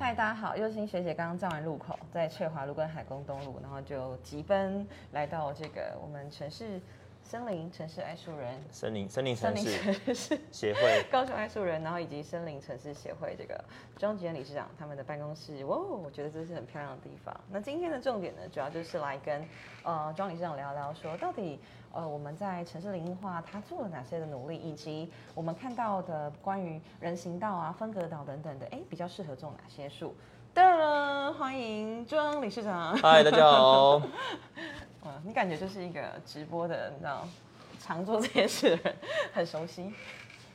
嗨，大家好，佑星学姐刚刚站完路口，在翠华路跟海工东路，然后就急奔来到这个我们城市森林城市爱树人森林森林城市协会，高雄爱树人，然后以及森林城市协会这个庄吉恩理事长他们的办公室，哇，我觉得这是很漂亮的地方。那今天的重点呢，主要就是来跟呃庄理事长聊聊说，到底呃我们在城市林化他做了哪些的努力，以及我们看到的关于人行道啊、分隔岛等等的，哎，比较适合种哪些树？噔，欢迎庄理事长。嗨，大家好。嗯，你感觉就是一个直播的，你知道，常做这件事的人，很熟悉。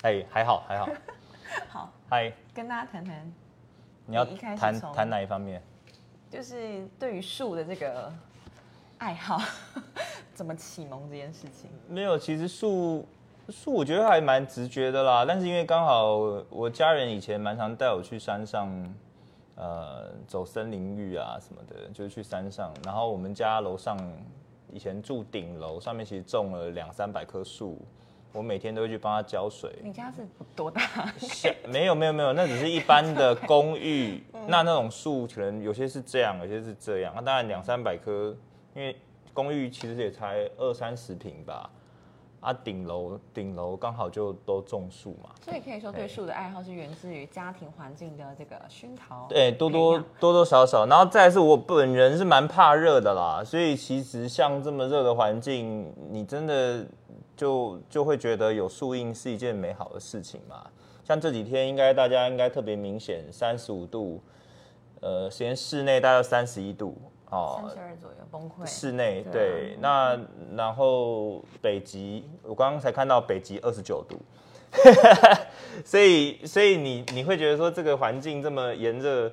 哎，还好还好。好，嗨，跟大家谈谈，你要你一开始从谈谈哪一方面？就是对于树的这个爱好，怎么启蒙这件事情。没有，其实树树我觉得还蛮直觉的啦，但是因为刚好我家人以前蛮常带我去山上，呃，走森林浴啊什么的，就是去山上。然后我们家楼上以前住顶楼，上面其实种了两三百棵树，我每天都会去帮它浇水。你家是多大？小没有没有没有，那只是一般的公寓。那那种树可能有些是这样，有些是这样。那当然两三百棵，因为公寓其实也才二三十平吧。啊，顶楼顶楼刚好就都种树嘛。所以可以说，对树的爱好是源自于家庭环境的这个熏陶。对，多多多多少少，然后再是我本人是蛮怕热的啦，所以其实像这么热的环境，你真的就就会觉得有树荫是一件美好的事情嘛。像这几天，应该大家应该特别明显，三十五度，呃，实验室内大概三十一度哦，三十二左右崩溃。室内对啊，那然后北极，我刚刚才看到北极二十九度，所以所以你你会觉得说这个环境这么炎热，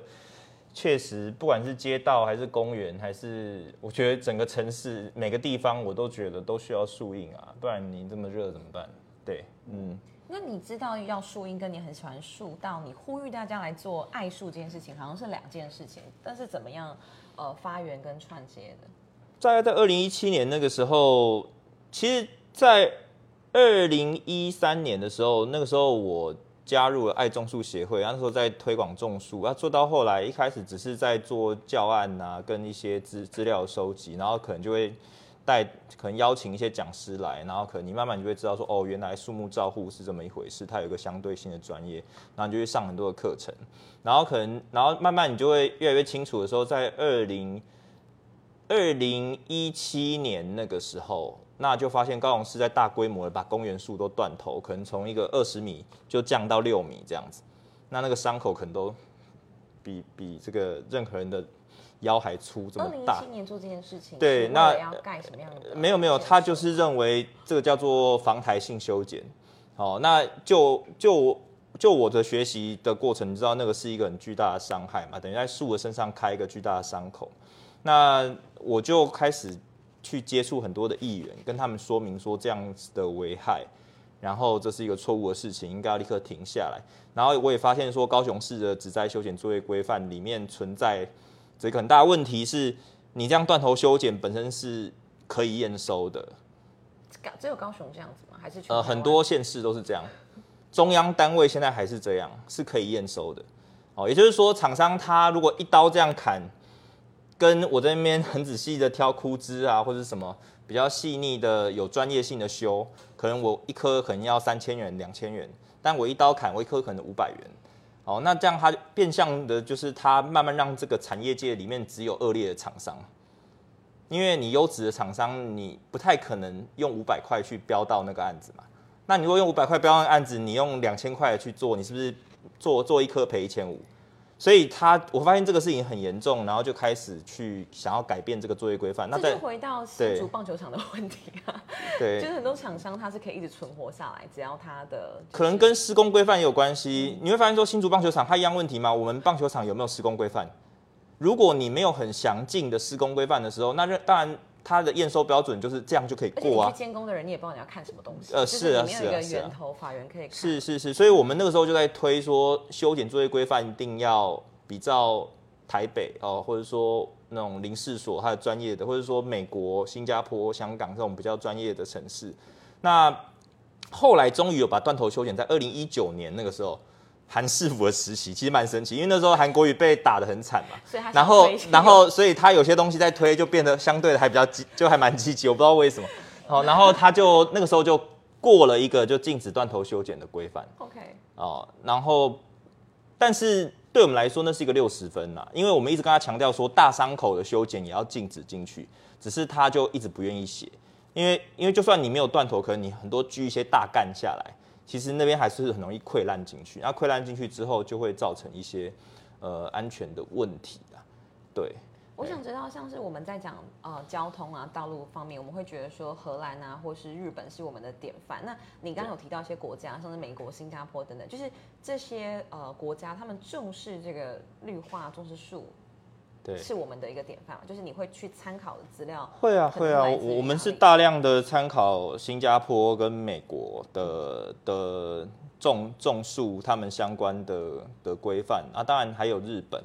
确实不管是街道还是公园，还是我觉得整个城市每个地方我都觉得都需要树荫啊，不然你这么热怎么办？对，嗯。那你知道要树荫，跟你很喜欢树，到你呼吁大家来做爱树这件事情，好像是两件事情。但是怎么样，呃，发源跟串接的？大概在二零一七年那个时候，其实，在二零一三年的时候，那个时候我加入了爱种树协会，那时候在推广种树，啊，做到后来一开始只是在做教案啊，跟一些资资料收集，然后可能就会带，可能邀请一些讲师来，然后可能你慢慢你就会知道说，哦，原来树木照护是这么一回事，它有一个相对性的专业，然后你就会上很多的课程，然后可能，然后慢慢你就会越来越清楚的时候，在二零。二零一七年那个时候，那就发现高雄市在大规模的把公园树都断头，可能从一个二十米就降到六米这样子，那那个伤口可能都比比这个任何人的腰还粗这么大二零一七。年做这件事情，对那要盖什么样的？没有没有，他就是认为这个叫做防台性修剪。好，那就就就我的学习的过程，你知道那个是一个很巨大的伤害嘛，等于在树的身上开一个巨大的伤口。那我就开始去接触很多的议员，跟他们说明说这样子的危害，然后这是一个错误的事情，应该要立刻停下来。然后我也发现说，高雄市的植栽修剪作业规范里面存在这个很大的问题是，你这样断头修剪本身是可以验收的，高只有高雄这样子吗？还是呃，很多县市都是这样，中央单位现在还是这样，是可以验收的。哦，也就是说，厂商他如果一刀这样砍，跟我在那边很仔细的挑枯枝啊，或者什么比较细腻的、有专业性的修，可能我一颗可能要三千元、两千元，但我一刀砍，我一颗可能五百元。哦，那这样它变相的就是它慢慢让这个产业界里面只有恶劣的厂商。因为你优质的厂商，你不太可能用五百块去标到那个案子嘛。那你如果用五百块标那个案子，你用两千块去做，你是不是做做一颗赔一千五？所以他我发现这个事情很严重，然后就开始去想要改变这个作业规范。那再回到新对竹棒球场的问题啊，对 就是很多厂商它是可以一直存活下来，只要它的可能跟施工规范也有关系。你会发现说新竹棒球场它一样问题吗？我们棒球场有没有施工规范？如果你没有很详尽的施工规范的时候，那这当然它的验收标准就是这样就可以过啊。监工的人，你也不知道你要看什么东西，呃是是啊是啊是啊源头，法源可以看。是是是，所以我们那个时候就在推说修剪作业规范一定要比照台北哦，或者说那种林试所它的专业的，或者说美国、新加坡、香港这种比较专业的城市。那后来终于有把断头修剪在二零一九年那个时候韩世福的实习，其实蛮神奇，因为那时候韩国语被打得很惨嘛，然后然后所以他有些东西在推就变得相对的还比较积，就还蛮积极，我不知道为什么。好，然后他就那个时候就过了一个就禁止断头修剪的规范。OK，哦，然后但是对我们来说那是一个六十分啦，因为我们一直跟他强调说大伤口的修剪也要禁止进去，只是他就一直不愿意写，因为因为就算你没有断头，可能你很多锯一些大干下来，其实那边还是很容易溃烂进去，那溃烂进去之后就会造成一些呃安全的问题啊，对。我想知道，像是我们在讲呃交通啊、道路方面，我们会觉得说荷兰啊，或是日本是我们的典范。那你刚刚有提到一些国家，像是美国、新加坡等等，就是这些呃国家，他们重视这个绿化、重视树，对，是我们的一个典范嘛。就是你会去参考的资料，会啊会啊，我们是大量的参考新加坡跟美国的的种种树他们相关的的规范。啊，当然还有日本。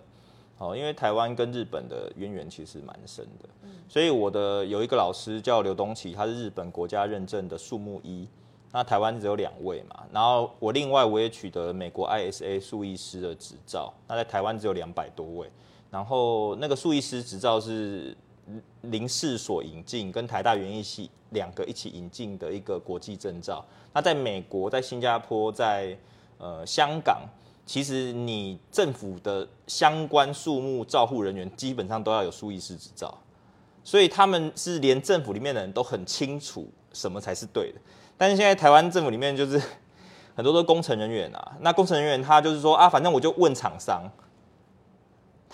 哦，因为台湾跟日本的渊源其实蛮深的，所以我的有一个老师叫刘东奇，他是日本国家认证的树木医，那台湾只有两位嘛，然后我另外我也取得美国 ISA 树医师的执照，那在台湾只有两百多位，然后那个树医师执照是林氏所引进，跟台大园艺系两个一起引进的一个国际证照。那在美国、在新加坡、在呃香港，其实你政府的相关树木照护人员基本上都要有树医师执照，所以他们是连政府里面的人都很清楚什么才是对的。但是现在台湾政府里面就是 很多都工程人员啊，那工程人员他就是说啊，反正我就问厂商，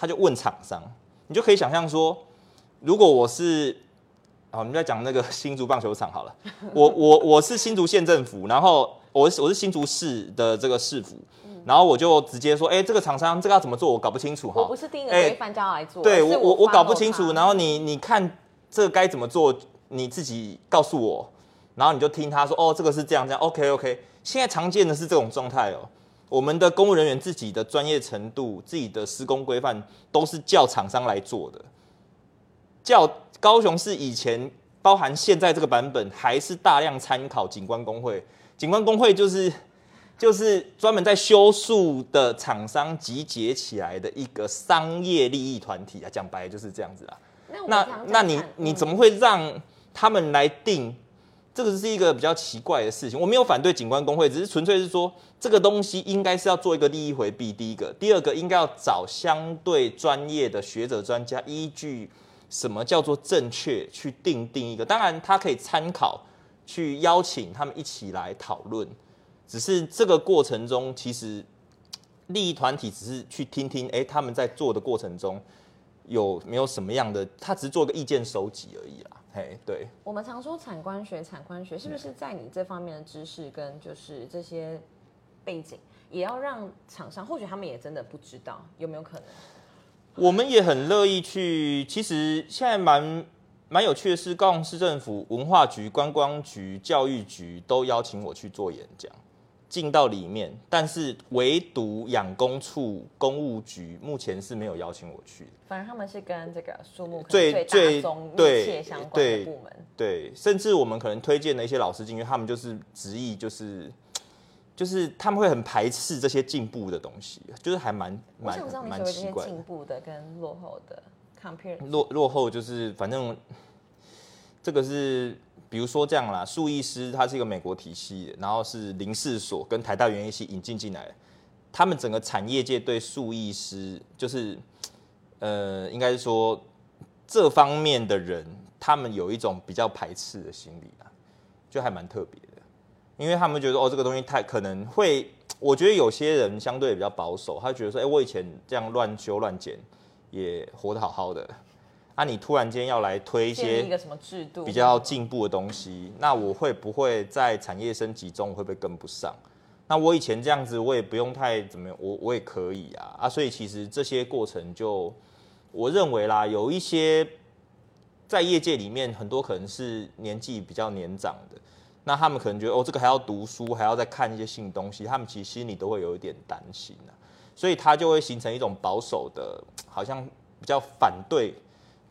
他就问厂商，你就可以想象说，如果我是，好，我们在讲那个新竹棒球场好了，我我我是新竹县政府，然后我是我是新竹市的这个市府，然后我就直接说，哎、这个厂商这个要怎么做，我搞不清楚哈我不。是第一个哎规范叫来做，对我我我搞不清楚，然后你你看这个该怎么做，你自己告诉我，然后你就听他说，哦，这个是这样这样，OK OK。现在常见的是这种状态哦，我们的公务人员自己的专业程度、自己的施工规范都是叫厂商来做的。叫高雄市以前包含现在这个版本，还是大量参考景观工会。景观工会就是就是专门在修树的厂商集结起来的一个商业利益团体啊，讲白了就是这样子啊。那那你你怎么会让他们来定？这个是一个比较奇怪的事情。我没有反对景观工会，只是纯粹是说这个东西应该是要做一个利益回避。第一个，第二个应该要找相对专业的学者专家，依据什么叫做正确去定定一个。当然，他可以参考，去邀请他们一起来讨论。只是这个过程中，其实利益团体只是去听听，哎、他们在做的过程中有没有什么样的，他只是做个意见收集而已啦。嘿，对，我们常说产官学，产官学是不是在你这方面的知识跟就是这些背景，也要让厂商，或许他们也真的不知道，有没有可能？我们也很乐意去。其实现在蛮蛮有趣的是，高雄市政府文化局、观光局、教育局都邀请我去做演讲，进到里面，但是唯独养工处、公务局目前是没有邀请我去的。反而他们是跟这个树木最最密切相关的部门。对，甚至我们可能推荐的一些老师进去，他们就是执意就是。就是他们会很排斥这些进步的东西，就是还蛮蛮蛮奇怪的。进步的跟落后的 compare，落落后就是反正这个是比如说这样啦，数艺师它是一个美国体系，然后是林氏所跟台大园艺系引进进来的，他们整个产业界对数艺师就是呃，应该是说这方面的人，他们有一种比较排斥的心理啊，就还蛮特别的，因为他们觉得哦，这个东西太可能会，我觉得有些人相对比较保守，他觉得说，哎、我以前这样乱修乱剪也活得好好的，啊，你突然间要来推一些一个什么制度？比较进步的东西，那我会不会在产业升级中会不会跟不上？那我以前这样子，我也不用太怎么样，我我也可以啊。啊，所以其实这些过程就我认为啦，有一些在业界里面很多可能是年纪比较年长的，那他们可能觉得哦，这个还要读书，还要再看一些新东西，他们其实心里都会有一点担心啊，所以他就会形成一种保守的，好像比较反对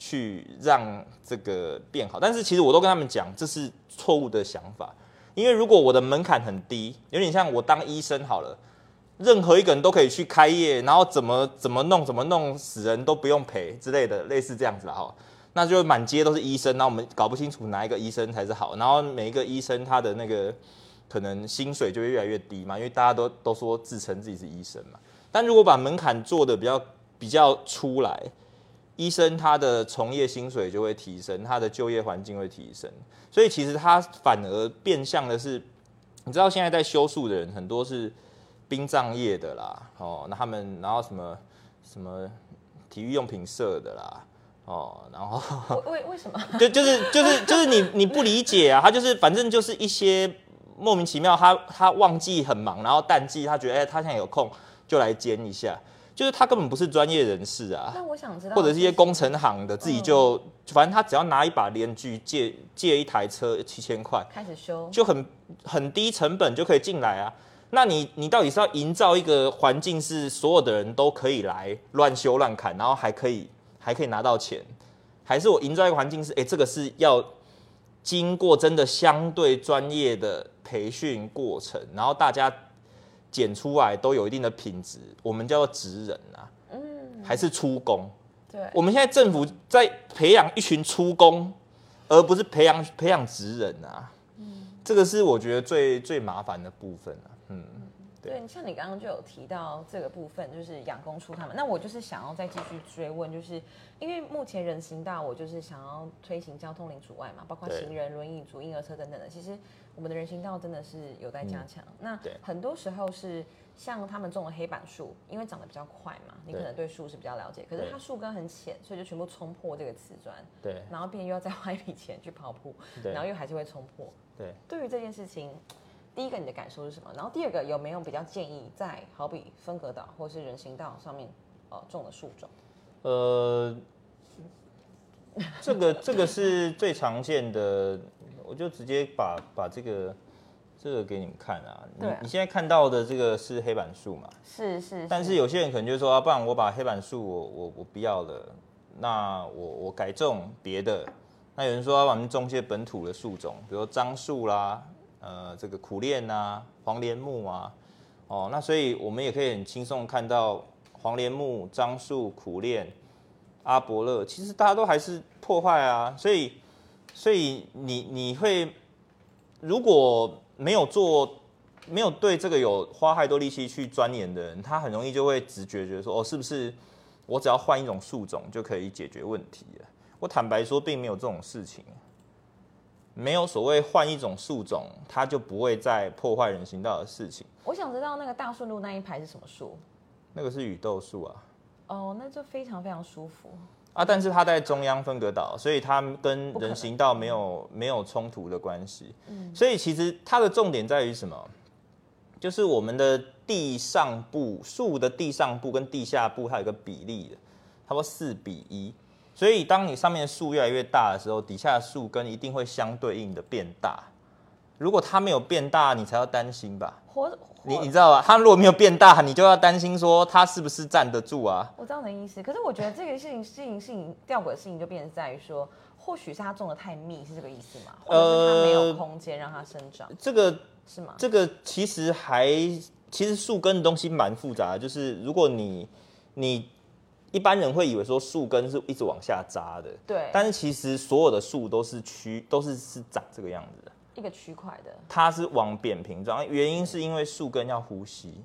去让这个变好。但是其实我都跟他们讲，这是错误的想法，因为如果我的门槛很低，有点像我当医生好了。任何一个人都可以去开业，然后怎么怎么弄怎么弄死人都不用赔之类的，类似这样子啦哈。那就满街都是医生，那我们搞不清楚哪一个医生才是好，然后每一个医生他的那个可能薪水就会越来越低嘛，因为大家都都说自称自己是医生嘛。但如果把门槛做的比较比较出来，医生他的从业薪水就会提升，他的就业环境会提升，所以其实他反而变相的是，你知道现在在修树的人很多是殡葬业的啦，哦，那他们然后什么什么体育用品社的啦。哦，然后为为什么？就就是就是就是你你不理解啊，他就是反正就是一些莫名其妙，他他旺季很忙，然后淡季他觉得哎他现在有空就来兼一下，就是他根本不是专业人士啊。那我想知道，或者是一些工程行的自己就反正他只要拿一把连锯借借一台车七千块开始修，就很很低成本就可以进来啊。那你你到底是要营造一个环境是所有的人都可以来乱修乱砍，然后还可以。还可以拿到钱，还是我营造一个环境是，哎，这个是要经过真的相对专业的培训过程，然后大家剪出来都有一定的品质，我们叫做职人啊，嗯，还是出工？对，我们现在政府在培养一群出工，而不是培养培养职人啊，嗯，这个是我觉得最最麻烦的部分啊，嗯。对，像你刚刚就有提到这个部分，就是养工处他们。那我就是想要再继续追问，就是因为目前人行道，我就是想要推行交通零阻碍嘛，包括行人、轮椅、族婴儿车等等的。其实我们的人行道真的是有待加强。那很多时候是像他们种的黑板树，因为长得比较快嘛，你可能对树是比较了解，可是它树根很浅，所以就全部冲破这个瓷砖。对。然后便又要再花一笔钱去跑步，然后又还是会冲破。对。对于这件事情。第一个你的感受是什么？然后第二个有没有比较建议在好比分隔岛或是人行道上面呃种的树种？呃，这个这个是最常见的，我就直接把把这个这个给你们看啊。你你现在看到的这个是黑板树嘛？是是。但是有些人可能就说啊，不然我把黑板树我我我不要了，那我我改种别的。那有人说我们种些本土的树种，比如樟树啦。呃，这个苦楝啊，黄连木啊，哦，那所以我们也可以很轻松看到黄连木、樟树、苦楝、阿伯勒，其实大家都还是破坏啊，所以，所以你你会如果没有做，没有对这个有花太多力气去钻研的人，他很容易就会直觉觉得说，哦，是不是我只要换一种树种就可以解决问题了？我坦白说，并没有这种事情。没有所谓换一种树种，它就不会再破坏人行道的事情。我想知道那个大顺路那一排是什么树？那个是雨豆树啊。哦，那就非常非常舒服啊！但是它在中央分隔岛，所以它跟人行道没有没有冲突的关系。嗯，所以其实它的重点在于什么？就是我们的地上部树的地上部跟地下部它有个比例的，差不多四比一。所以，当你上面的树越来越大的时候，底下的树根一定会相对应的变大。如果它没有变大，你才要担心吧？你你知道吧？它如果没有变大，你就要担心说它是不是站得住啊？我知道你的意思，可是我觉得这个事情、事情、事情吊诡的事情就变成在于说，或许是它种的太密，是这个意思吗？或者是它没有空间让它生长？这个是吗？这个其实还其实树根的东西蛮复杂，就是如果你你。一般人会以为说树根是一直往下扎的，对。但是其实所有的树都是区，都是是长这个样子的，一个区块的。它是往扁平状，原因是因为树根要呼吸，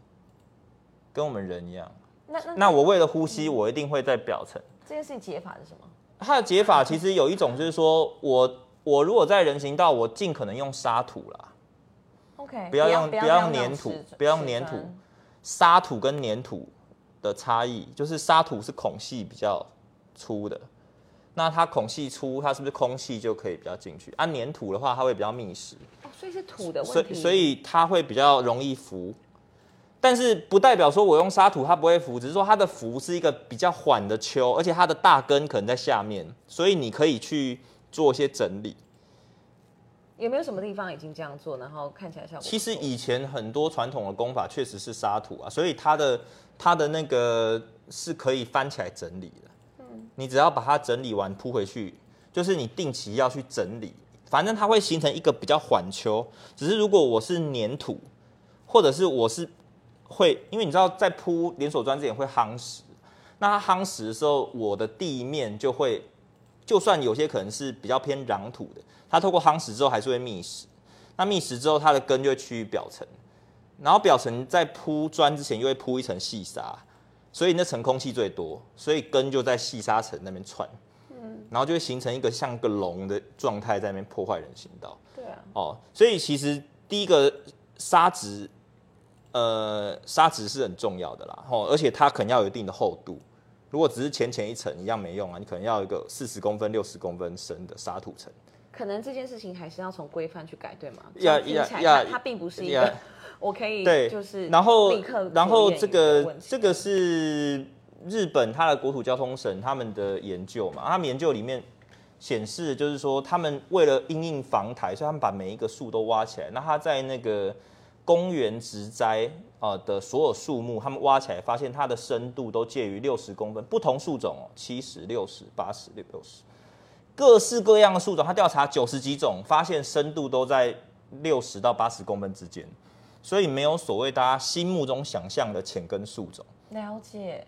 跟我们人一样。那那我为了呼吸，我一定会在表层。这件事情解法是什么？它的解法其实有一种就是说，我我如果在人行道，我尽可能用沙土啦。OK，不要用不要用粘土，不要用粘土，沙土跟粘土。的差异就是沙土是孔隙比较粗的，那它孔隙粗，它是不是空气就可以比较进去？按粘土的话，它会比较密实。哦，所以是土的问题。所以所以它会比较容易浮，但是不代表说我用沙土它不会浮，只是说它的浮是一个比较缓的丘，而且它的大根可能在下面，所以你可以去做一些整理。有没有什么地方已经这样做，然后看起来效果？其实以前很多传统的工法确实是沙土啊，所以它的。它的那个是可以翻起来整理的，嗯，你只要把它整理完铺回去，就是你定期要去整理，反正它会形成一个比较缓丘。只是如果我是粘土，或者是我是会，因为你知道在铺连锁砖之前会夯实，那它夯实的时候，我的地面就会，就算有些可能是比较偏壤土的，它透过夯实之后还是会密实。那密实之后，它的根就会趋于表层，然后表层在铺砖之前又会铺一层细沙，所以那层空气最多，所以根就在细沙层那边窜，嗯，然后就会形成一个像个龙的状态在那边破坏人行道。对啊，哦，所以其实第一个沙质，呃，沙质是很重要的啦，哦，而且它可能要有一定的厚度。如果只是浅浅一层一样没用啊，你可能要一个四十公分、六十公分深的沙土层。可能这件事情还是要从规范去改，对吗？呀听起它它并不是一呀个 我可以对，就是然后立刻然后这个这个是日本它的国土交通省他们的研究嘛，他们研究里面显示就是说，他们为了因应防台，所以他们把每一个树都挖起来。那他在那个公园植栽啊的所有树木，他们挖起来发现它的深度都介于六十公分，不同树种哦，七十、六十、八十、六六十，各式各样的树种，他调查九十几种，发现深度都在六十到八十公分之间。所以没有所谓大家心目中想象的浅根树种。了解，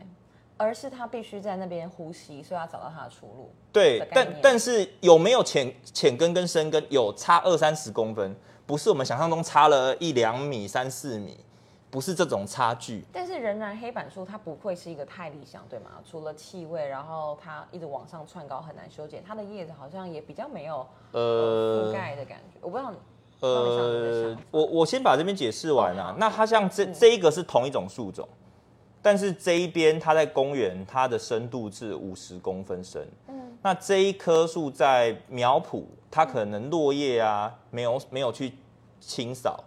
而是他必须在那边呼吸，所以要找到他的出路。对但但是有没有浅浅根跟深根有差二三十公分？不是我们想象中差了一两米、三四米，不是这种差距。但是仍然黑板树它不会是一个太理想，对吗？除了气味，然后它一直往上窜高，很难修剪，它的叶子好像也比较没有呃覆盖的感觉。我不知道呃，我我先把这边解释完啊哦好。那它像这这一个是同一种树种，但是这一边它在公园，它的深度是五十公分深。嗯，那这一棵树在苗圃，它可能落叶啊没有没有去清扫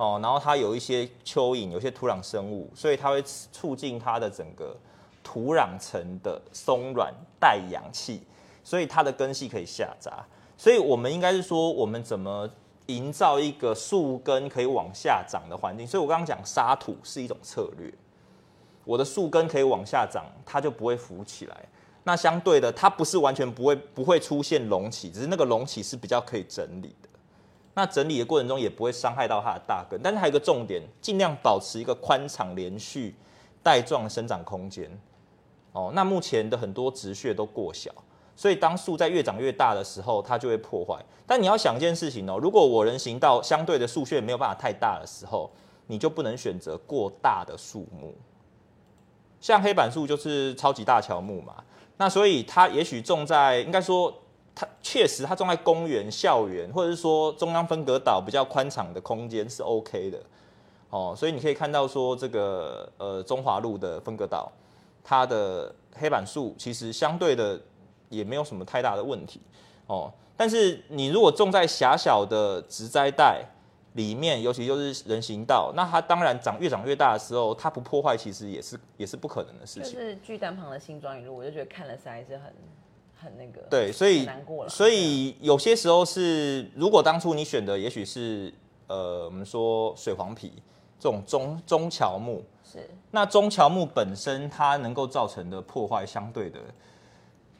哦，然后它有一些蚯蚓，有些土壤生物，所以它会促进它的整个土壤层的松软带氧气，所以它的根系可以下扎。所以我们应该是说，我们怎么营造一个树根可以往下长的环境。所以我刚刚讲沙土是一种策略，我的树根可以往下长，它就不会浮起来。那相对的，它不是完全不会不会出现隆起，只是那个隆起是比较可以整理。那整理的过程中也不会伤害到它的大根，但是还有一个重点，尽量保持一个宽敞连续带状的生长空间。哦，那目前的很多植穴都过小，所以当树在越长越大的时候，它就会破坏。但你要想一件事情哦，如果我人行道相对的树穴没有办法太大的时候，你就不能选择过大的树木。像黑板树就是超级大乔木嘛，那所以它也许种在，应该说它确实它种在公园、校园，或者是说中央分隔岛比较宽敞的空间是 OK 的。哦，所以你可以看到说这个呃中华路的分隔岛，它的黑板树其实相对的也没有什么太大的问题哦。但是你如果种在狭小的植栽带里面，尤其就是人行道，那它当然长越长越大的时候，它不破坏其实也是也是不可能的事情。就是巨蛋旁的新庄一路，我就觉得看了实在是很很那个，对，所以难过了。所以有些时候是，如果当初你选的也许是呃，我们说水黄皮这种中中乔木，是那中乔木本身它能够造成的破坏，相对的，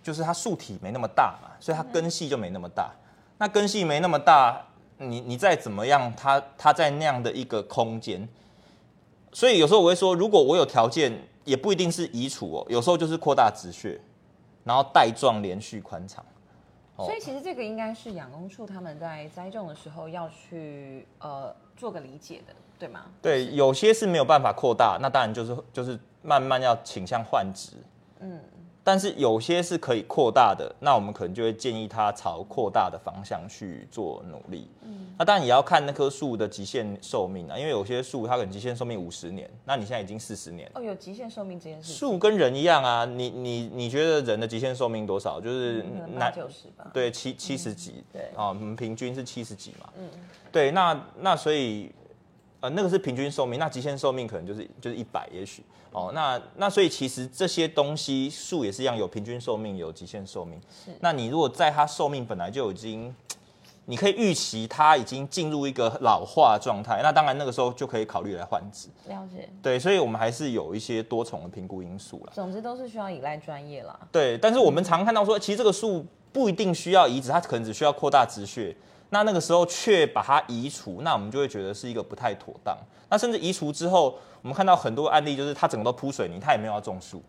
就是它树体没那么大嘛，所以它根系就没那么大。那根系没那么大，你你再怎么样，它它在那样的一个空间，所以有时候我会说，如果我有条件，也不一定是移除哦，有时候就是扩大植穴，然后带状连续宽敞。哦所以其实这个应该是养工处他们在栽种的时候要去呃做个理解的，对吗？对，有些是没有办法扩大，那当然就是就是慢慢要倾向换植。嗯，但是有些是可以扩大的，那我们可能就会建议它朝扩大的方向去做努力。嗯，那当然也要看那棵树的极限寿命啊，因为有些树它可能极限寿命五十年，那你现在已经四十年。哦，有极限寿命这件事情，树跟人一样啊，你你你觉得人的极限寿命多少？就是可能八男九十吧。对七七十几，对啊，我们平均是七十几嘛。嗯，对，那那所以呃那个是平均寿命，那极限寿命可能就是就是一百，也许哦，那那所以其实这些东西树也是一样，有平均寿命，有极限寿命。是那你如果在它寿命本来就已经，你可以预期它已经进入一个老化状态，那当然那个时候就可以考虑来换植。了解。对，所以我们还是有一些多重的评估因素啦。总之都是需要依赖专业啦。对，但是我们常看到说，其实这个树不一定需要移植，它可能只需要扩大植穴。那那个时候却把它移除，那我们就会觉得是一个不太妥当。那甚至移除之后，我们看到很多案例，就是它整个都铺水泥，它也没有要种树。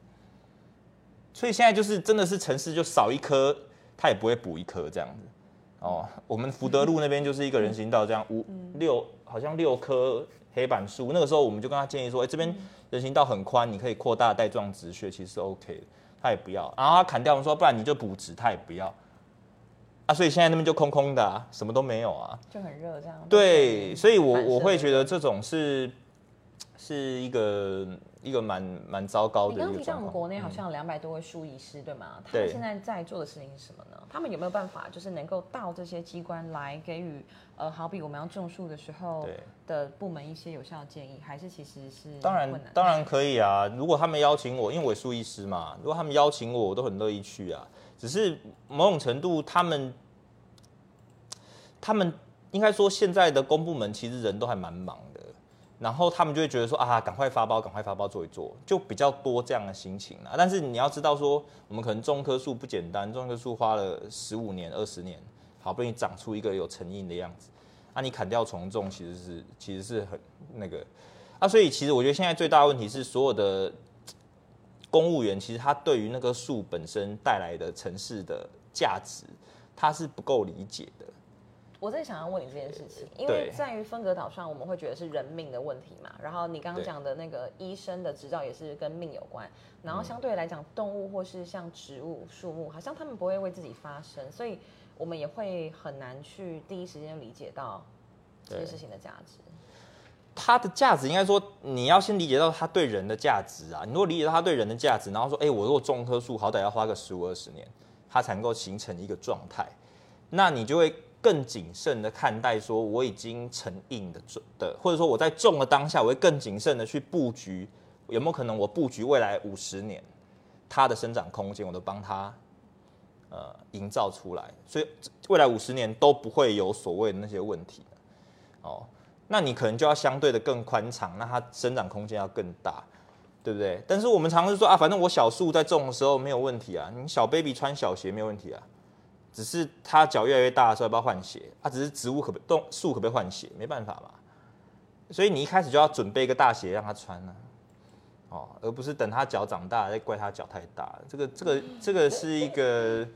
所以现在就是真的是城市就少一棵，它也不会补一棵这样子。哦，我们福德路那边就是一个人行道，这样五六好像六棵黑板树。那个时候我们就跟他建议说，哎，这边人行道很宽，你可以扩大带状植穴，其实是 OK 的。他也不要，然后他砍掉，我们说不然你就补植，他也不要。啊，所以现在那边就空空的啊，什么都没有啊，就很热这样。对，所以我我会觉得这种是是一个一个蛮蛮糟糕的。你刚提到我们国内好像有两百多位树医师，对吗？他们现在在做的事情是什么呢？他们有没有办法，就是能够到这些机关来给予呃，好比我们要种树的时候的部门一些有效的建议，还是其实是当然当然可以啊。如果他们邀请我，因为我树医师嘛，如果他们邀请我，我都很乐意去啊。只是某种程度，他们他们应该说现在的公部门其实人都还蛮忙的，然后他们就会觉得说啊，赶快发包，赶快发包做一做，就比较多这样的心情啊。但是你要知道说，我们可能种棵树不简单，种棵树花了十五年、二十年，好不容易长出一个有成荫的样子，啊，你砍掉重种，其实是其实是很那个啊。所以其实我觉得现在最大的问题是所有的。公务员其实他对于那棵树本身带来的城市的价值，他是不够理解的。我在想要问你这件事情，因为在于分隔岛上，我们会觉得是人命的问题嘛。然后你刚刚讲的那个医生的执照也是跟命有关。然后相对来讲，动物或是像植物、树木，好像他们不会为自己发声，所以我们也会很难去第一时间理解到这件事情的价值。它的价值应该说，你要先理解到它对人的价值啊。你如果理解到它对人的价值，然后说，哎，我如果种棵树，好歹要花个十五二十年，它才能够形成一个状态，那你就会更谨慎的看待说，我已经成硬的种的，或者说我在种的当下，我会更谨慎的去布局，有没有可能我布局未来五十年，它的生长空间我都帮它呃营造出来，所以未来五十年都不会有所谓的那些问题哦。那你可能就要相对的更宽敞，那它生长空间要更大，对不对？但是我们常常说啊，反正我小树在种的时候没有问题啊，你小 baby 穿小鞋没有问题啊，只是它脚越来越大的时候要不要换鞋？啊，只是植物可不动树可不可以换鞋？没办法嘛。所以你一开始就要准备一个大鞋让它穿呢，哦，而不是等它脚长大再怪它脚太大。这个这个这个是一个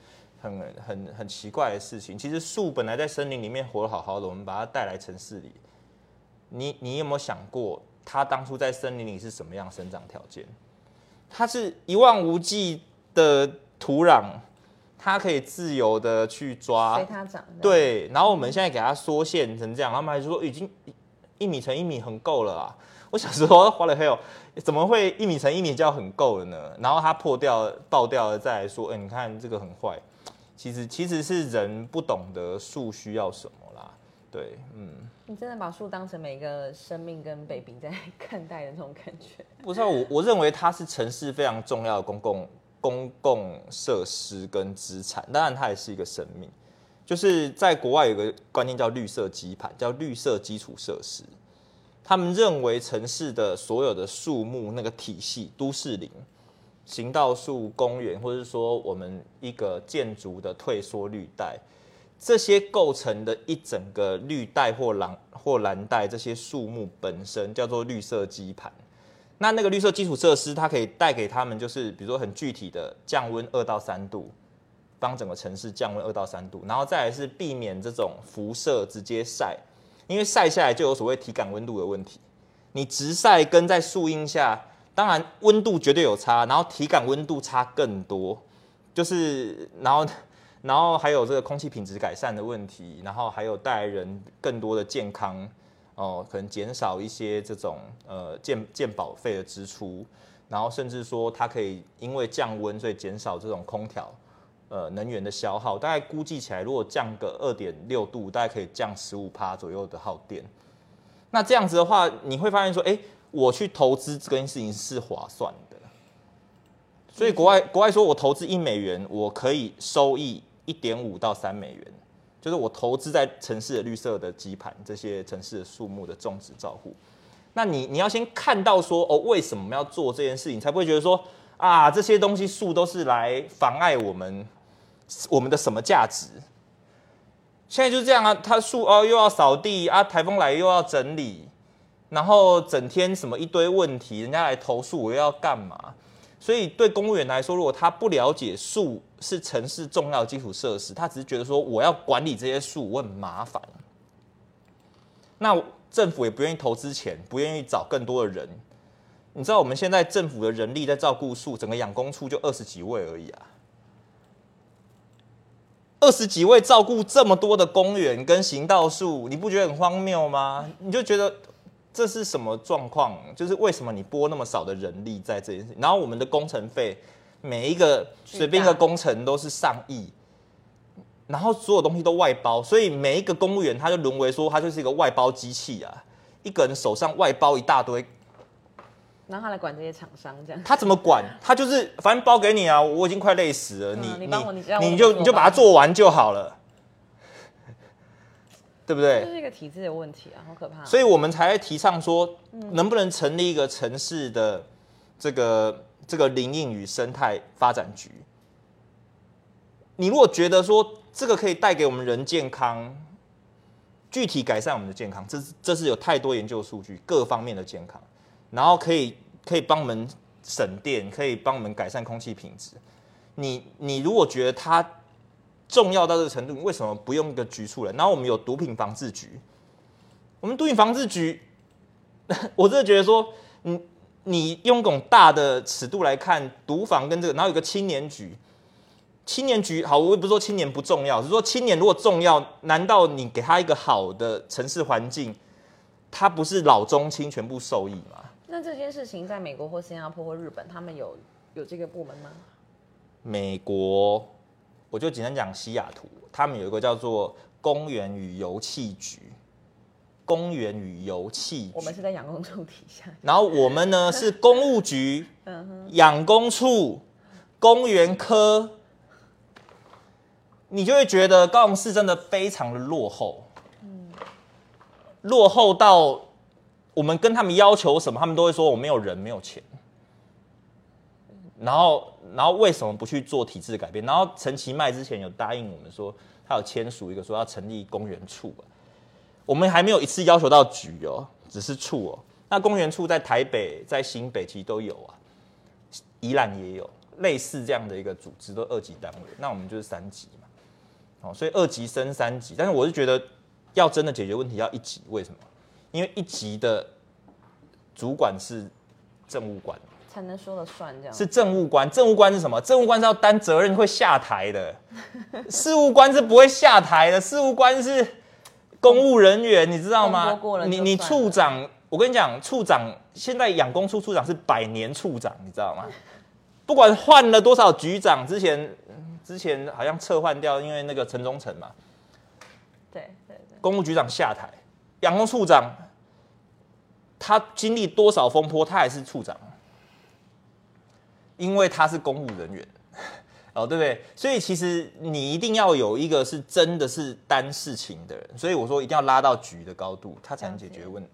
很很很奇怪的事情。其实树本来在森林里面活得好好的，我们把它带来城市里。你你有没有想过，它当初在森林里是什么样生长条件？它是一望无际的土壤，它可以自由的去抓，随它长。对，然后我们现在给它缩限成这样，他们还说已经一米乘一米很够了啊。我小时候花了 hell，怎么会一米乘一米就要很够了呢？然后它破掉、爆掉了，再来说，哎，你看这个很坏。其实其实是人不懂得树需要什么啦。对，嗯。你真的把树当成每一个生命跟 baby 在 看待的那种感觉？不是，我我认为它是城市非常重要的公共公共设施跟资产，当然它也是一个生命。就是在国外有个观念叫绿色基盘，叫绿色基础设施。他们认为城市的所有的树木那个体系，都市林、行道树、公园，或者是说我们一个建筑的退缩绿带。这些构成的一整个绿带或蓝或蓝带，这些树木本身叫做绿色基盘。那那个绿色基础设施，它可以带给他们，就是比如说很具体的降温二到三度，帮整个城市降温二到三度，然后再来是避免这种辐射直接晒，因为晒下来就有所谓体感温度的问题。你直晒跟在树荫下，当然温度绝对有差，然后体感温度差更多，就是然后。然后还有这个空气品质改善的问题，然后还有带来人更多的健康哦，可能减少一些这种呃健健保费的支出，然后甚至说它可以因为降温，所以减少这种空调呃能源的消耗，大概估计起来，如果降个二点六度，大概可以降十五趴左右的耗电。那这样子的话，你会发现说，哎，我去投资这件事情是划算的。所以国外国外说我投资一美元，我可以收益。一点五到三美元，就是我投资在城市的绿色的基盘，这些城市的树木的种植照护。那你你要先看到说哦，为什么要做这件事情，才不会觉得说啊，这些东西树都是来妨碍我们我们的什么价值？现在就这样啊，他树哦又要扫地啊，台风来又要整理，然后整天什么一堆问题，人家来投诉我又要干嘛？所以对公务员来说，如果他不了解树是城市重要基础设施，他只是觉得说我要管理这些树，我很麻烦。那政府也不愿意投资钱，不愿意找更多的人。你知道我们现在政府的人力在照顾树，整个养工处就二十几位而已啊。二十几位照顾这么多的公园跟行道树，你不觉得很荒谬吗？你就觉得这是什么状况？就是为什么你拨那么少的人力在这件事？然后我们的工程费，每一个随便一个工程都是上亿，然后所有东西都外包，所以每一个公务员他就沦为说他就是一个外包机器啊，一个人手上外包一大堆。然后他来管这些厂商，这样他怎么管？他就是反正包给你啊，我已经快累死了，嗯你你你就你就把它做完就好了，对不对这？是一个体制的问题啊，好可怕。所以我们才会提倡说，嗯能不能成立一个城市的这个这个林荫与生态发展局？你如果觉得说这个可以带给我们人健康，具体改善我们的健康，这是这是有太多研究数据，各方面的健康，然后可以可以帮我们省电，可以帮我们改善空气品质。你你如果觉得它重要到这个程度，你为什么不用一个局处来？然后我们有毒品防治局，我们毒品防治局，我真的觉得说，你你用这种大的尺度来看毒防跟这个，然后有个青年局，青年局好，我也不是说青年不重要，只是说青年如果重要，难道你给他一个好的城市环境，他不是老中青全部受益吗？那这件事情在美国或新加坡或日本，他们有有这个部门吗？美国，我就简单讲西雅图，他们有一个叫做公园与油气局，公园与油气局。我们。是在养工处底下，然后我们呢是公务局、嗯养工处、公园科，你就会觉得高雄市真的非常的落后，落后到我们跟他们要求什么，他们都会说我没有人没有钱。然后，然后为什么不去做体制改变？然后陈其迈之前有答应我们说，他有签署一个说要成立公园处啊我们还没有一次要求到局哦，只是处哦。那公园处在台北、在新北其实都有啊，宜兰也有类似这样的一个组织，都二级单位。那我们就是三级嘛，哦，所以二级升三级。但是我是觉得，要真的解决问题，要一级。为什么？因为一级的主管是政务官，才能说了算这样。是政务官。政务官是什么？政务官是要担责任，会下台的。事务官是不会下台的，事务官是公务人员，你知道风吗你你处长，我跟你讲，处长现在养工处处长是百年处长，你知道吗？不管换了多少局长，之前之前好像撤换掉，因为那个陈忠诚嘛，对对对，公务局长下台，养工处长他经历多少风波，他还是处长，因为他是公务人员，哦，对不对？所以其实你一定要有一个是真的是担事情的人，所以我说一定要拉到局的高度，他才能解决问题。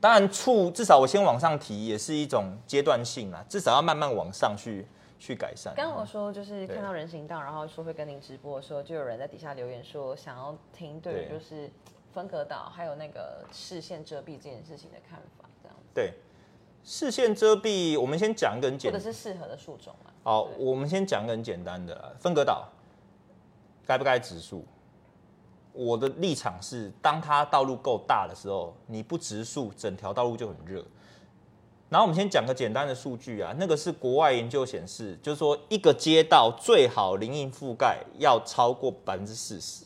当然，处至少我先往上提，也是一种阶段性啊，至少要慢慢往上去去改善。刚刚我说就是看到人行道，然后说会跟您直播的时候，就有人在底下留言说想要听对于对就是分隔岛还有那个视线遮蔽这件事情的看法，这样子，对，视线遮蔽，我们先讲一个很简单或简者是适合的树种啊。好，我们先讲个很简单的，分隔岛该不该植树？我的立场是，当它道路够大的时候，你不植树，整条道路就很热。然后我们先讲个简单的数据啊，那个是国外研究显示，就是说一个街道最好林荫覆盖要超过百分之四十，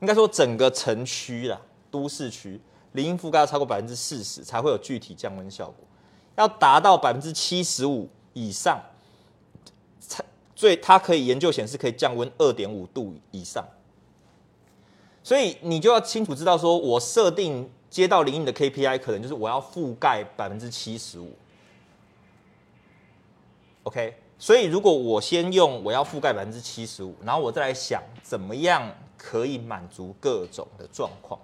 应该说整个城区啦，都市区林荫覆盖要超过百分之四十，才会有具体降温效果。要达到百分之七十五以上，才最它可以研究显示可以降温二点五度以上。所以你就要清楚知道，说我设定接到林荫的 KPI 可能就是我要覆盖百分之七十五。OK，所以如果我先用我要覆盖百分之七十五，然后我再来想怎么样可以满足各种的状况，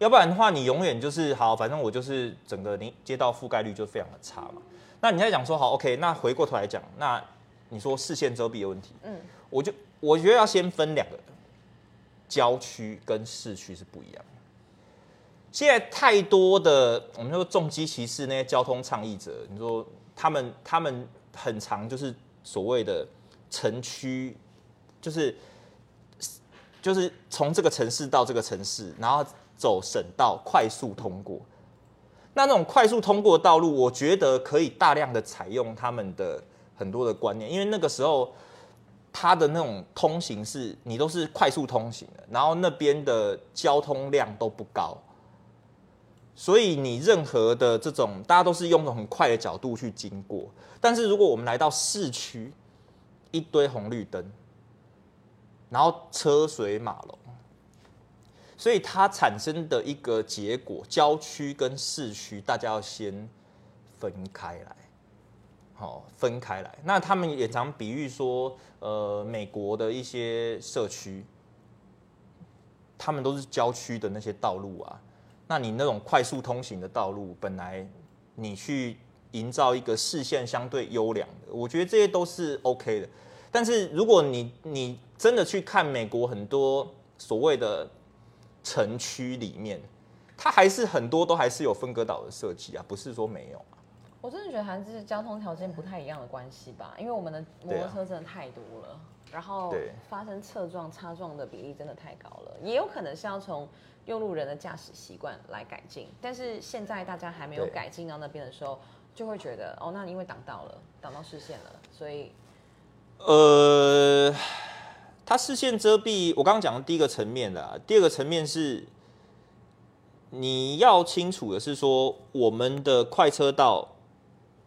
要不然的话，你永远就是好，反正我就是整个你街道覆盖率就非常的差嘛。那你在讲说好，OK，那回过头来讲，那你说视线遮蔽的问题，嗯，我就我觉得要先分两个，郊区跟市区是不一样的。现在太多的我们说重机骑士那些交通倡议者，你说他们他们很常就是所谓的城区，就是就是从这个城市到这个城市，然后走省道快速通过。那那种快速通过道路，我觉得可以大量的采用他们的很多的观念，因为那个时候它的那种通行是你都是快速通行的，然后那边的交通量都不高，所以你任何的这种大家都是用很快的角度去经过。但是如果我们来到市区，一堆红绿灯，然后车水马龙。所以它产生的一个结果，郊区跟市区，大家要先分开来，好，分开来。那他们也常比喻说，呃，美国的一些社区，他们都是郊区的那些道路啊。那你那种快速通行的道路，本来你去营造一个视线相对优良的，我觉得这些都是 OK 的。但是如果你你真的去看美国很多所谓的城区里面，它还是很多都还是有分隔岛的设计啊，不是说没有啊。我真的觉得还是交通条件不太一样的关系吧，因为我们的摩托车真的太多了，然后发生侧撞、擦撞的比例真的太高了，也有可能是要从用路人的驾驶习惯来改进，但是现在大家还没有改进到那边的时候，就会觉得哦，那你因为挡到了，挡到视线了，所以呃，它视线遮蔽，我刚刚讲的第一个层面啦，第二个层面是你要清楚的是说，我们的快车道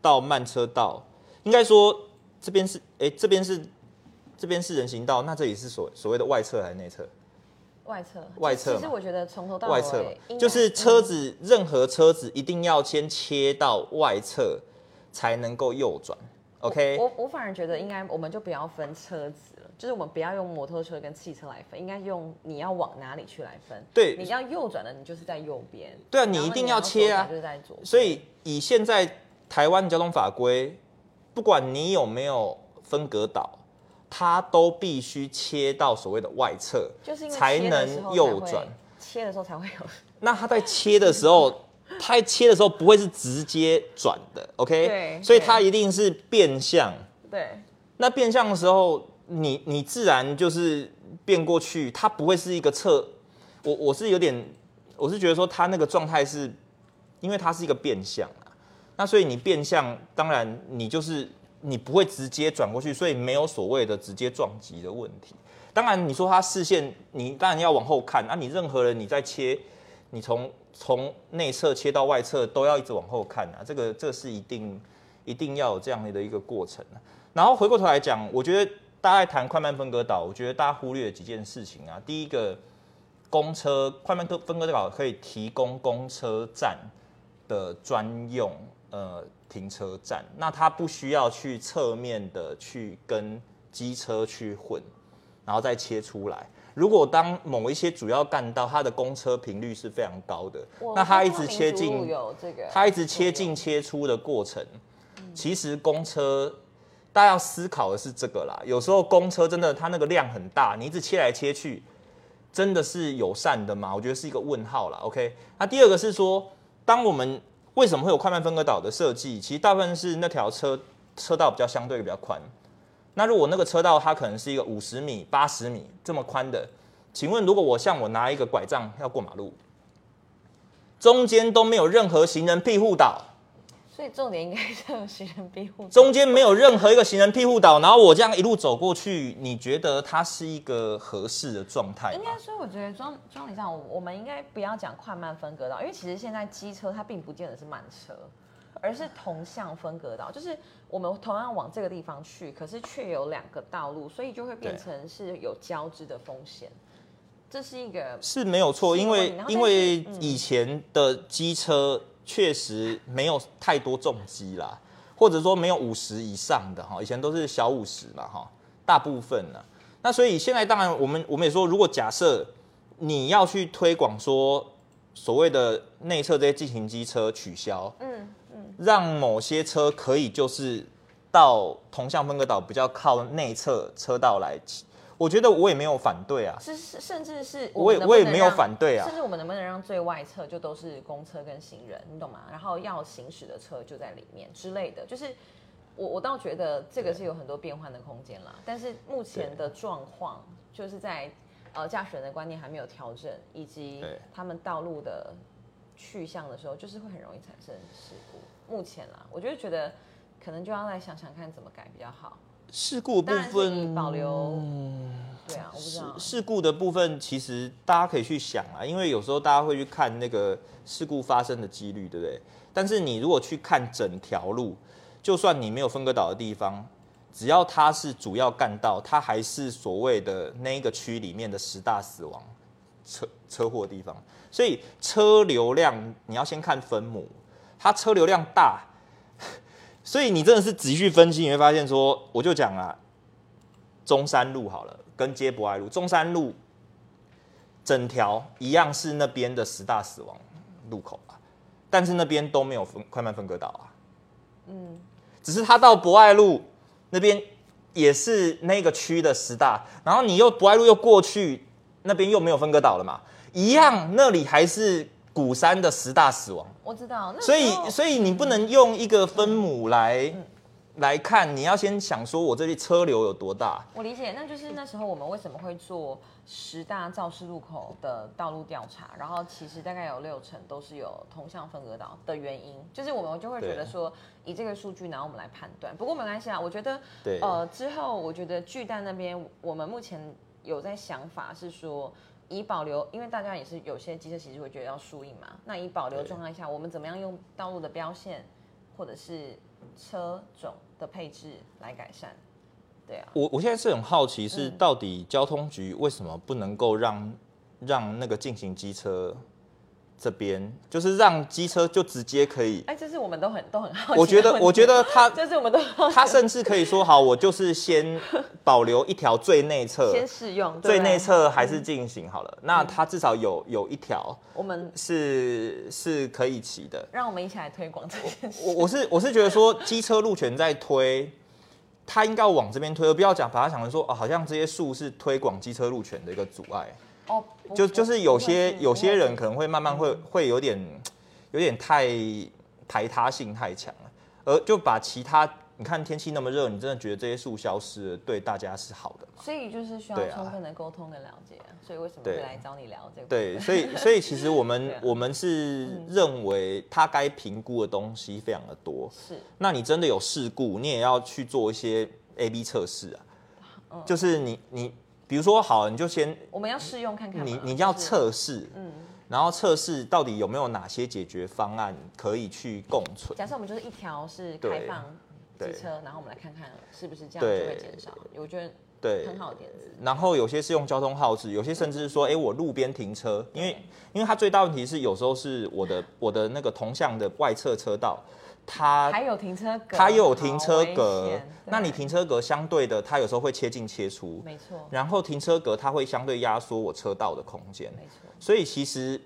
到慢车道，应该说这边是，哎、这边是这边是人行道，那这里是所所谓的外侧还是内侧？外侧外侧其实我觉得从头到尾外侧就是车嗯子，任何车子一定要先切到外侧才能够右转。OK，我我反而觉得应该，我们就不要分车子了，就是我们不要用摩托车跟汽车来分，应该用你要往哪里去来分。对你要右转的，你就是在右边。对啊你一定要切啊就是在左。所以以现在台湾交通法规，不管你有没有分隔岛，它都必须切到所谓的外侧，就是因为才能右转。切的时候才会有。那它在切的时候，它在切的时候不会是直接转的，OK？对所以对它一定是变向。对，那变向的时候，你你自然就是变过去，它不会是一个侧。我我是有点，我是觉得说它那个状态是，因为它是一个变向啊，那所以你变向，当然你就是你不会直接转过去，所以没有所谓的直接撞击的问题。当然你说它视线，你当然要往后看，啊，你任何人你在切，你从从内侧切到外侧都要一直往后看啊，这个这是一定一定要有这样的一个过程。然后回过头来讲，我觉得大家在谈快慢分割岛，我觉得大家忽略了几件事情啊。第一个，公车快慢分割岛可以提供公车站的专用呃停车站，那它不需要去侧面的去跟机车去混，然后再切出来。如果当某一些主要干道，它的公车频率是非常高的，那它一直切进它一直切进切出的过程，其实公车大家要思考的是这个啦。有时候公车真的它那个量很大，你一直切来切去，真的是友善的吗？我觉得是一个问号啦。OK，那第二个是说，当我们为什么会有快慢分隔岛的设计？其实大部分是那条车车道比较相对比较宽。那如果那个车道它可能是一个五十米、八十米这么宽的，请问如果我像我拿一个拐杖要过马路，中间都没有任何行人庇护岛，所以重点应该是有行人庇护。中间没有任何一个行人庇护岛，然后我这样一路走过去，你觉得它是一个合适的状态吗应该？说，我觉得庄庄理上，我我们应该不要讲快慢分隔岛，因为其实现在机车它并不见得是慢车，而是同向分隔岛，就是我们同样往这个地方去，可是却有两个道路，所以就会变成是有交织的风险。这是一个是没有错，因为因为以前的机车确实没有太多重机啦，或者说没有五十以上的哈，以前都是小五十嘛哈，大部分呢。那所以现在当然我们我们也说，如果假设你要去推广说所谓的内侧这些进行机车取消，嗯嗯，让某些车可以就是到同向分隔岛比较靠内侧车道来骑，我觉得我也没有反对啊。是是，甚至是我也我也没有反对啊甚至我们能不能让最外侧就都是公车跟行人，你懂吗？然后要行驶的车就在里面之类的，就是我我倒觉得这个是有很多变换的空间啦。但是目前的状况就是在呃驾驶人的观念还没有调整，以及他们道路的去向的时候，就是会很容易产生事故。目前啦，我就觉得可能就要来想想看怎么改比较好。事故的部分，保留，对啊，我不知事道。事故的部分，其实大家可以去想啊，因为有时候大家会去看那个事故发生的几率，对不对？但是你如果去看整条路，就算你没有分割岛的地方，只要它是主要干道，它还是所谓的那一个区里面的十大死亡车车祸地方。所以车流量你要先看分母，它车流量大，所以你真的是仔细分析，你会发现说，我就讲啊，中山路好了，跟接博爱路，中山路整条一样是那边的十大死亡路口啊，但是那边都没有分快慢分隔岛啊，嗯，只是它到博爱路那边也是那个区的十大，然后你又博爱路又过去那边又没有分隔岛了嘛，一样那里还是鼓山的十大死亡。我知道，那所以所以你不能用一个分母来、来看，你要先想说我这里车流有多大。我理解，那就是那时候我们为什么会做十大肇事路口的道路调查，然后其实大概有六成都是有同向分隔岛的原因，就是我们就会觉得说以这个数据，然后我们来判断。不过没关系啊，我觉得对呃之后我觉得巨蛋那边我们目前有在想法是说。以保留，因为大家也是有些机车其实会觉得要输赢嘛，那以保留状态下，我们怎么样用道路的标线或者是车种的配置来改善？对啊，我我现在是很好奇，是嗯。到底交通局为什么不能够让让那个进行机车这边，就是让机车就直接可以？哎，这是我们都很都很好奇我觉得我觉得他这是我们都他甚至可以说好，我就是先保留一条最内侧，先试用，最内侧还是进行好了。那他至少有有一条我们是是可以骑的。让我们一起来推广这件事。我我是我是觉得说机车路权在推，他应该往这边推，而不要讲把它想成说哦，好像这些树是推广机车路权的一个阻碍。哦，不就就是有些有些人可能会慢慢会会有点有点太排他性太强了，而就把其他你看天气那么热，你真的觉得这些树消失了，对大家是好的吗？所以就是需要充分的沟通跟了解，所以为什么会来找你聊这个？对，所以所以其实我们 啊我们是认为他该评估的东西非常的多。是那你真的有事故，你也要去做一些 A B 测试啊。嗯就是你你比如说好，你就先我们要试用看看。你你要就是，测试，嗯，然后测试到底有没有哪些解决方案可以去共存。假设我们就是一条是对开放对机车，然后我们来看看是不是这样就会减少。我觉得对，很好的点子。然后有些是用交通号志，有些甚至是说，哎，我路边停车，因为因为它最大问题是有时候是我的我的那个同向的外侧车道，它还有停车格，它又有停车格，那你停车格相对的，它有时候会切进切出，没错，然后停车格它会相对压缩我车道的空间，没错，所以其实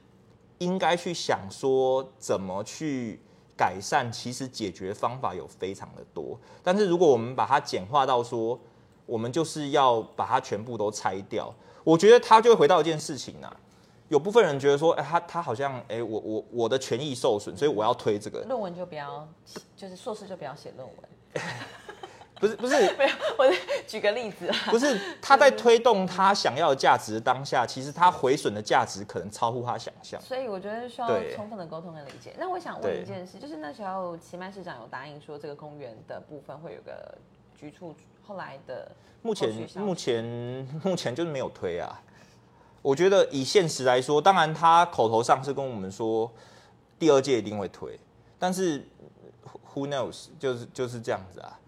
应该去想说怎么去改善，其实解决方法有非常的多，但是如果我们把它简化到说，我们就是要把它全部都拆掉，我觉得它就会回到一件事情啊。有部分人觉得说，哎、他他好像，哎、我我我的权益受损，所以我要推这个。论文就不要，就是硕士就不要写论文。不是不是 没有，我再举个例子啊。不是，他在推动他想要的价值的当下，其实他毁损的价值可能超乎他想象。所以我觉得需要充分的沟通跟理解。那我想问一件事，就是那时候奇迈市长有答应说，这个公园的部分会有个局处，后来的目前目前目前就是没有推啊。我觉得以现实来说，当然他口头上是跟我们说第二届一定会推，但是 who knows 就是就是这样子啊，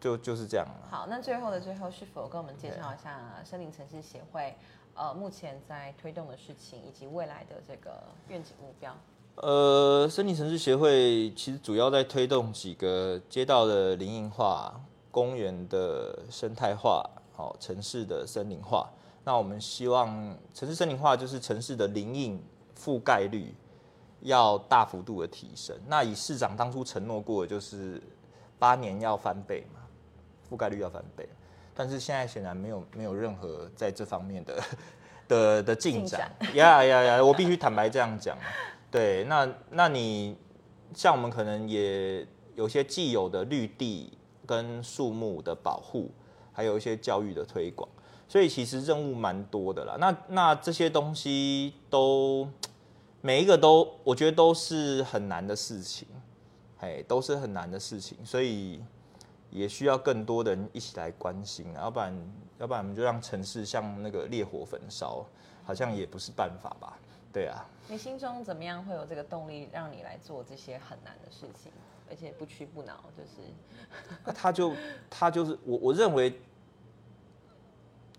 就就是这样啊。好，那最后的最后，是否跟我们介绍一下森林城市协会呃目前在推动的事情，以及未来的这个愿景目标？呃，森林城市协会其实主要在推动几个街道的林荫化、公园的生态化、好、城市的森林化。那我们希望城市森林化就是城市的林荫覆盖率要大幅度的提升。那以市长当初承诺过的，就是八年要翻倍嘛，覆盖率要翻倍，但是现在显然没有没有任何在这方面的的的进展。呀呀呀！我必须坦白这样讲。对，那那你像我们可能也有些既有的绿地跟树木的保护，还有一些教育的推广，所以其实任务蛮多的啦。那那这些东西都每一个都，我觉得都是很难的事情，哎，都是很难的事情，所以也需要更多的人一起来关心，要不然要不然我们就让城市像那个烈火焚烧，好像也不是办法吧。对啊，你心中怎么样会有这个动力让你来做这些很难的事情，而且不屈不挠？就是，那他就他就是我我认为，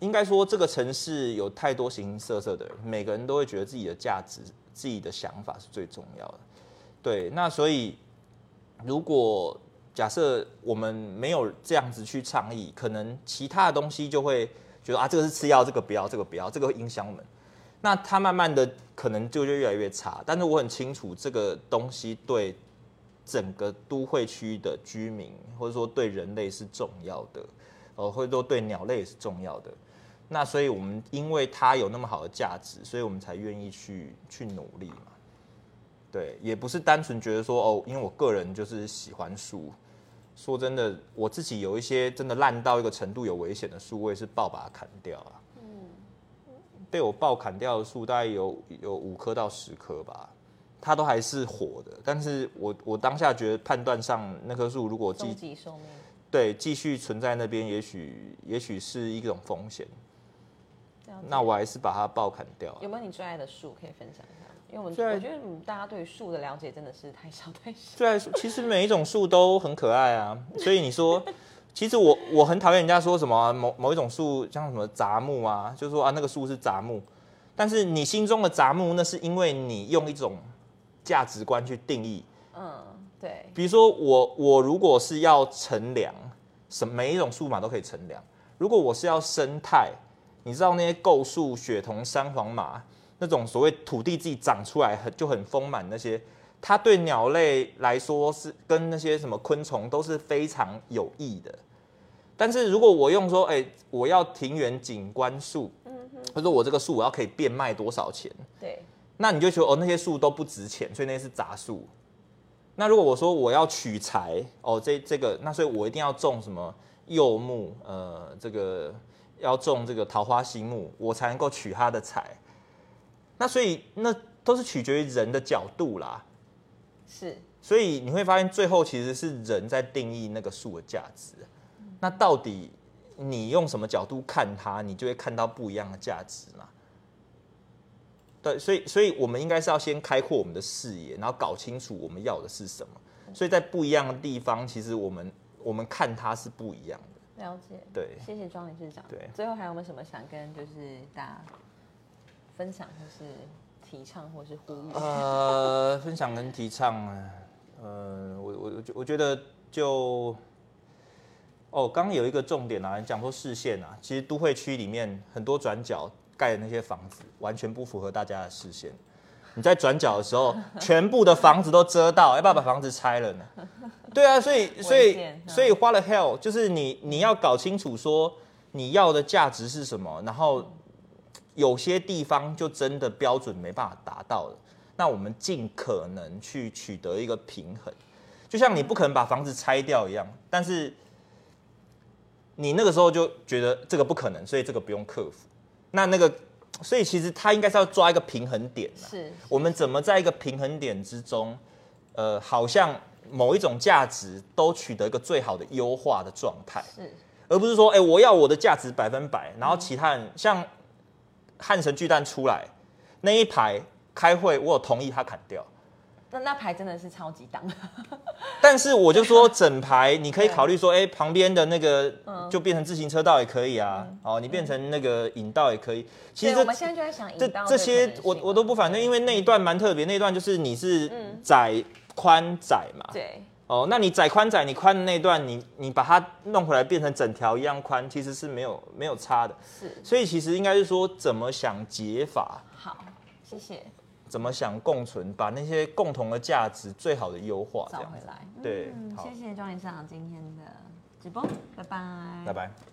应该说这个城市有太多形形色色的人，每个人都会觉得自己的价值、自己的想法是最重要的。对，那所以如果假设我们没有这样子去倡议，可能其他的东西就会觉得啊，这个是吃药，这个不要，这个不要，这个会影响我们。那它慢慢的可能就就越来越差，但是我很清楚这个东西对整个都会区的居民，或者说对人类是重要的，呃，或者说对鸟类也是重要的。那所以我们因为它有那么好的价值，所以我们才愿意去去努力嘛。对，也不是单纯觉得说哦，因为我个人就是喜欢树。说真的，我自己有一些真的烂到一个程度有危险的树，我也是爆把它砍掉啊。被我爆砍掉的树大概有有五棵到十棵吧，它都还是活的。但是我我当下觉得判断上那棵树如果继寿命对继续存在那边，也许也许是一种风险。那我还是把它爆砍掉。有没有你最爱的树可以分享一下？因为我们我觉得大家对树的了解真的是太少 太少。最爱树其实每一种树都很可爱啊，所以你说。其实我我很讨厌人家说什么某某一种树像什么杂木啊，就是说啊那个树是杂木，但是你心中的杂木那是因为你用一种价值观去定义。嗯，对。比如说我我如果是要乘凉，什每一种树嘛都可以乘凉。如果我是要生态，你知道那些构树、血桐、山黄马那种所谓土地自己长出来很就很丰满那些。它对鸟类来说是跟那些什么昆虫都是非常有益的，但是如果我用说，哎，我要庭园景观树，嗯或者我这个树我要可以变卖多少钱？对，那你就觉得哦那些树都不值钱，所以那些是杂树。那如果我说我要取材，哦这这个，那所以我一定要种什么柚木，呃，这个要种这个桃花心木，我才能够取它的财。那所以那都是取决于人的角度啦。是，所以你会发现，最后其实是人在定义那个树的价值。那到底你用什么角度看它，你就会看到不一样的价值嘛？对，所以，所以我们应该是要先开阔我们的视野，然后搞清楚我们要的是什么。所以在不一样的地方，其实我们我们看它是不一样的。了解，对，谢谢庄理事长。对，最后还有没有什么想跟就是大家分享，或是？提倡或是呼吁？呃，分享跟提倡啊，呃，我我我我觉得就，哦，刚刚有一个重点啊，讲说视线啊，其实都会区里面很多转角盖的那些房子，完全不符合大家的视线。你在转角的时候，全部的房子都遮到，要不要把房子拆了呢？对啊，所以所以所以花了 hell，就是你你要搞清楚说你要的价值是什么，然后。有些地方就真的标准没办法达到了，那我们尽可能去取得一个平衡，就像你不可能把房子拆掉一样，但是你那个时候就觉得这个不可能，所以这个不用克服。那那个，所以其实他应该是要抓一个平衡点是，我们怎么在一个平衡点之中，呃，好像某一种价值都取得一个最好的优化的状态，是，而不是说，哎，我要我的价值百分百，然后其他人像。汉神巨蛋出来那一排开会，我有同意他砍掉。那那排真的是超级挡。但是我就说整排你可以考虑说，哎，旁边的那个 就变成自行车道也可以啊。哦，你变成那个引道也可以。其实我们现在就在想，这这些我我都不反对，因为那一段蛮特别。那一段就是你是窄宽窄嘛。对。哦，那你窄宽窄，你宽的那段，你你把它弄回来变成整条一样宽，其实是没有没有差的。是，所以其实应该是说怎么想解法。好，谢谢。怎么想共存，把那些共同的价值最好的优化。找回来。对谢谢庄理事长今天的直播，拜拜，拜拜。